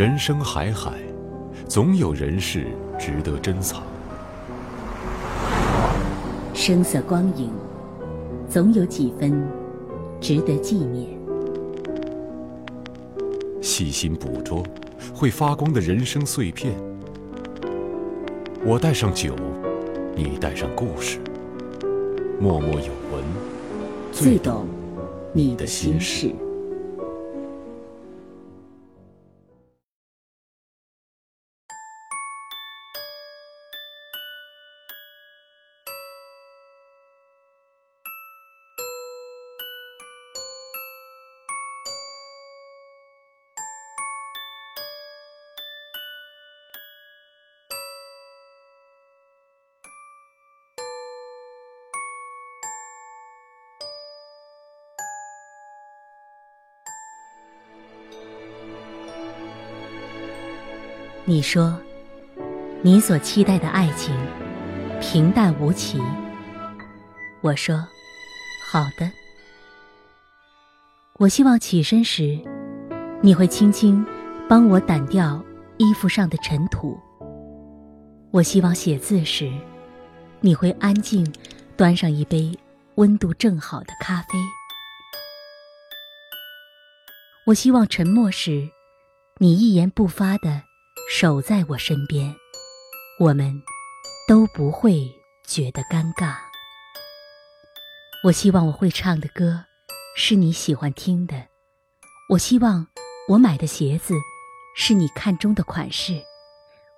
人生海海，总有人事值得珍藏；声色光影，总有几分值得纪念。细心捕捉，会发光的人生碎片。我带上酒，你带上故事，默默有闻，最懂你的心事。你说，你所期待的爱情平淡无奇。我说，好的。我希望起身时，你会轻轻帮我掸掉衣服上的尘土。我希望写字时，你会安静端上一杯温度正好的咖啡。我希望沉默时，你一言不发的。守在我身边，我们都不会觉得尴尬。我希望我会唱的歌是你喜欢听的，我希望我买的鞋子是你看中的款式，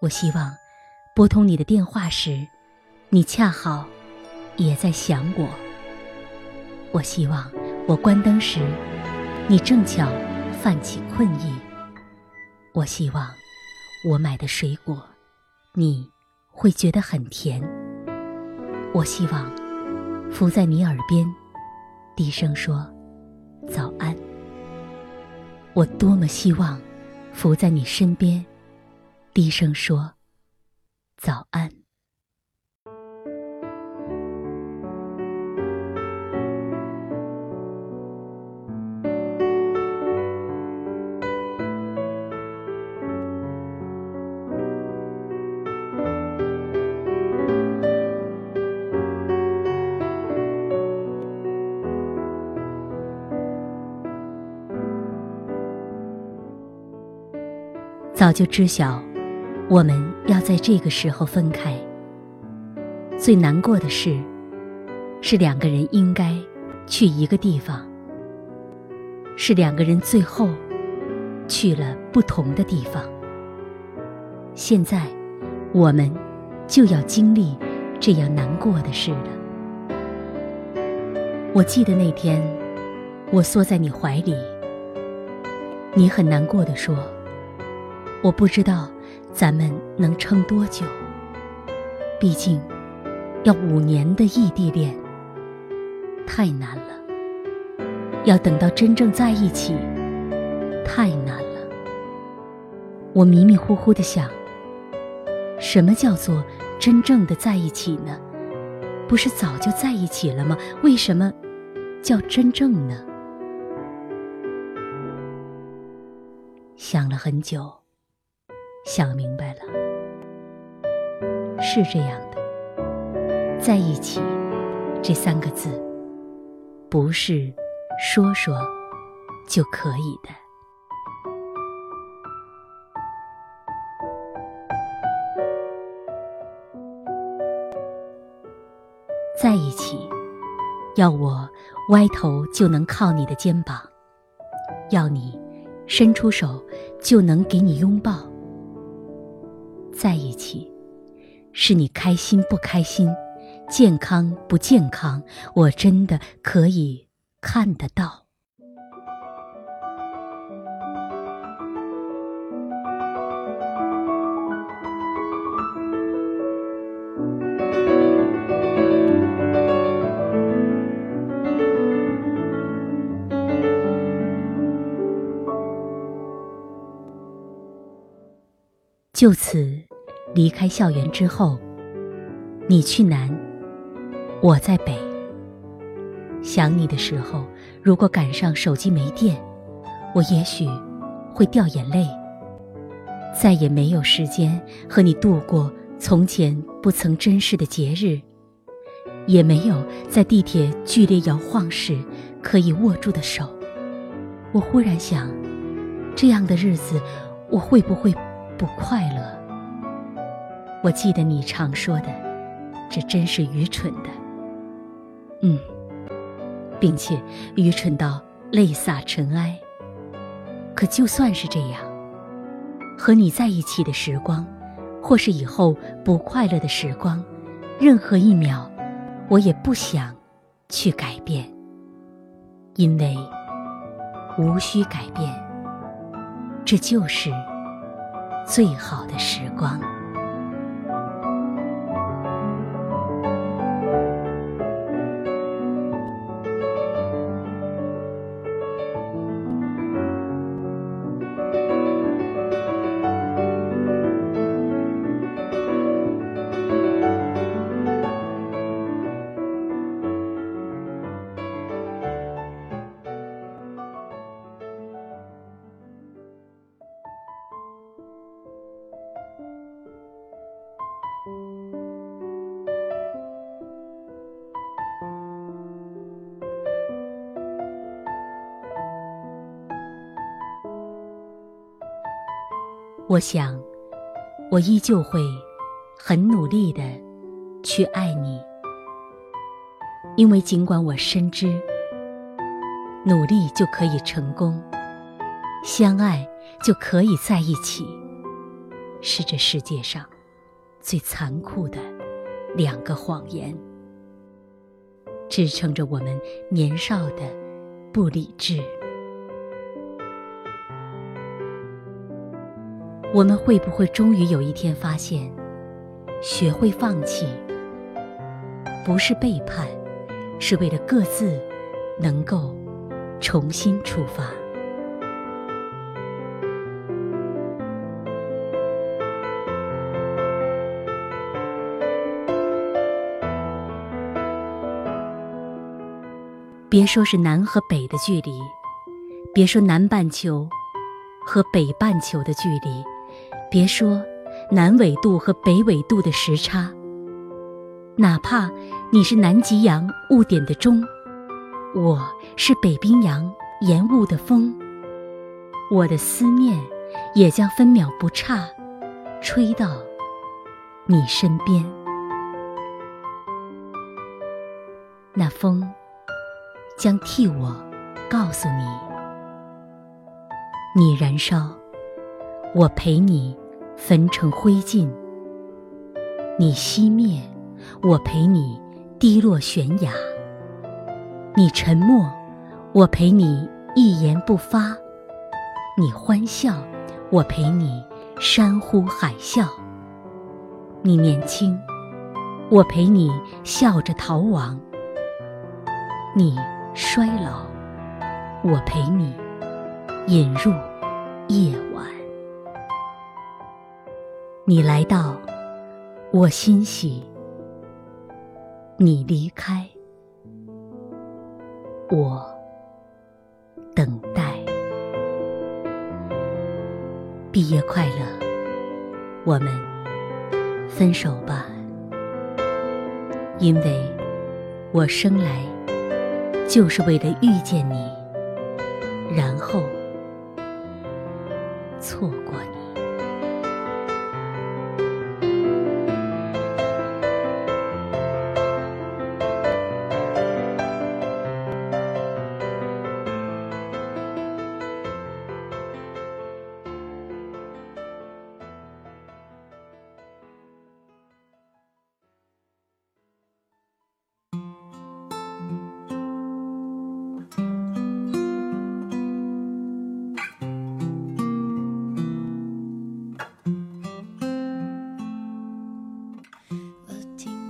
我希望拨通你的电话时，你恰好也在想我。我希望我关灯时，你正巧泛起困意。我希望。我买的水果，你会觉得很甜。我希望伏在你耳边，低声说早安。我多么希望伏在你身边，低声说早安。早就知晓，我们要在这个时候分开。最难过的事，是两个人应该去一个地方，是两个人最后去了不同的地方。现在，我们就要经历这样难过的事了。我记得那天，我缩在你怀里，你很难过的说。我不知道咱们能撑多久，毕竟要五年的异地恋太难了，要等到真正在一起太难了。我迷迷糊糊的想，什么叫做真正的在一起呢？不是早就在一起了吗？为什么叫真正呢？想了很久。想明白了，是这样的，在一起这三个字，不是说说就可以的。在一起，要我歪头就能靠你的肩膀，要你伸出手就能给你拥抱。在一起，是你开心不开心，健康不健康，我真的可以看得到。就此。离开校园之后，你去南，我在北。想你的时候，如果赶上手机没电，我也许会掉眼泪。再也没有时间和你度过从前不曾珍视的节日，也没有在地铁剧烈摇晃时可以握住的手。我忽然想，这样的日子，我会不会不快乐？我记得你常说的，这真是愚蠢的。嗯，并且愚蠢到泪洒尘埃。可就算是这样，和你在一起的时光，或是以后不快乐的时光，任何一秒，我也不想去改变，因为。无需改变，这就是最好的时光。我想，我依旧会很努力的去爱你，因为尽管我深知努力就可以成功，相爱就可以在一起，是这世界上最残酷的两个谎言，支撑着我们年少的不理智。我们会不会终于有一天发现，学会放弃，不是背叛，是为了各自能够重新出发？别说是南和北的距离，别说南半球和北半球的距离。别说南纬度和北纬度的时差，哪怕你是南极洋雾点的钟，我是北冰洋延雾的风，我的思念也将分秒不差吹到你身边。那风将替我告诉你，你燃烧。我陪你焚成灰烬，你熄灭；我陪你滴落悬崖。你沉默，我陪你一言不发；你欢笑，我陪你山呼海啸。你年轻，我陪你笑着逃亡；你衰老，我陪你引入夜晚。你来到，我欣喜；你离开，我等待。毕业快乐，我们分手吧，因为我生来就是为了遇见你，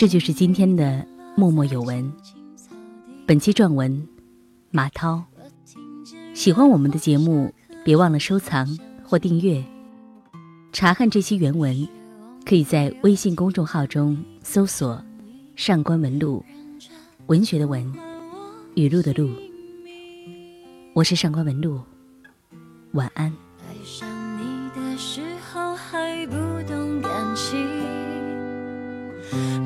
这就是今天的默默有闻。本期撰文马涛。喜欢我们的节目，别忘了收藏或订阅。查看这期原文，可以在微信公众号中搜索“上官文录”，文学的文，语录的录。我是上官文录，晚安。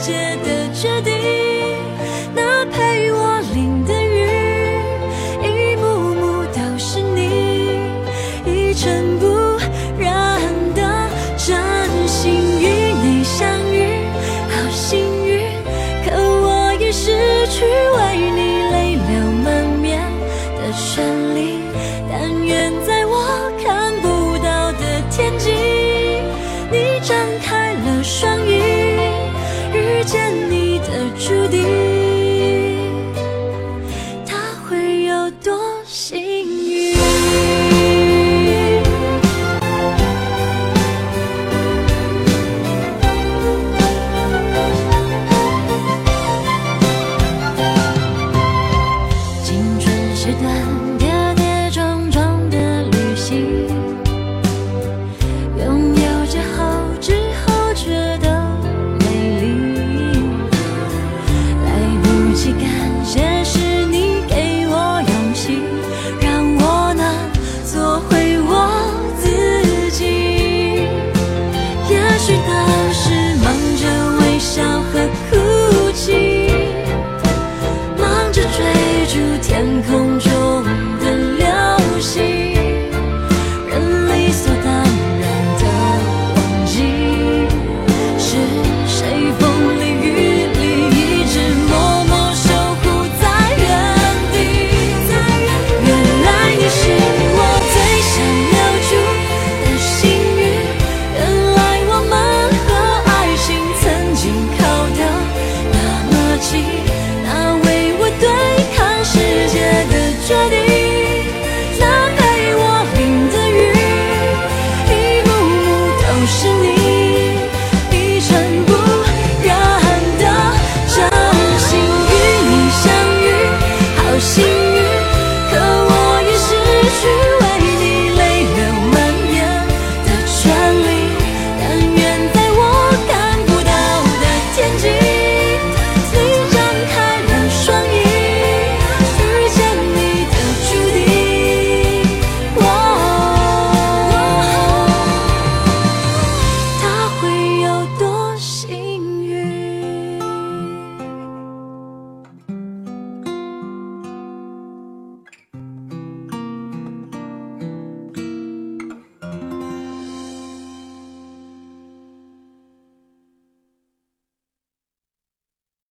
世界的决定。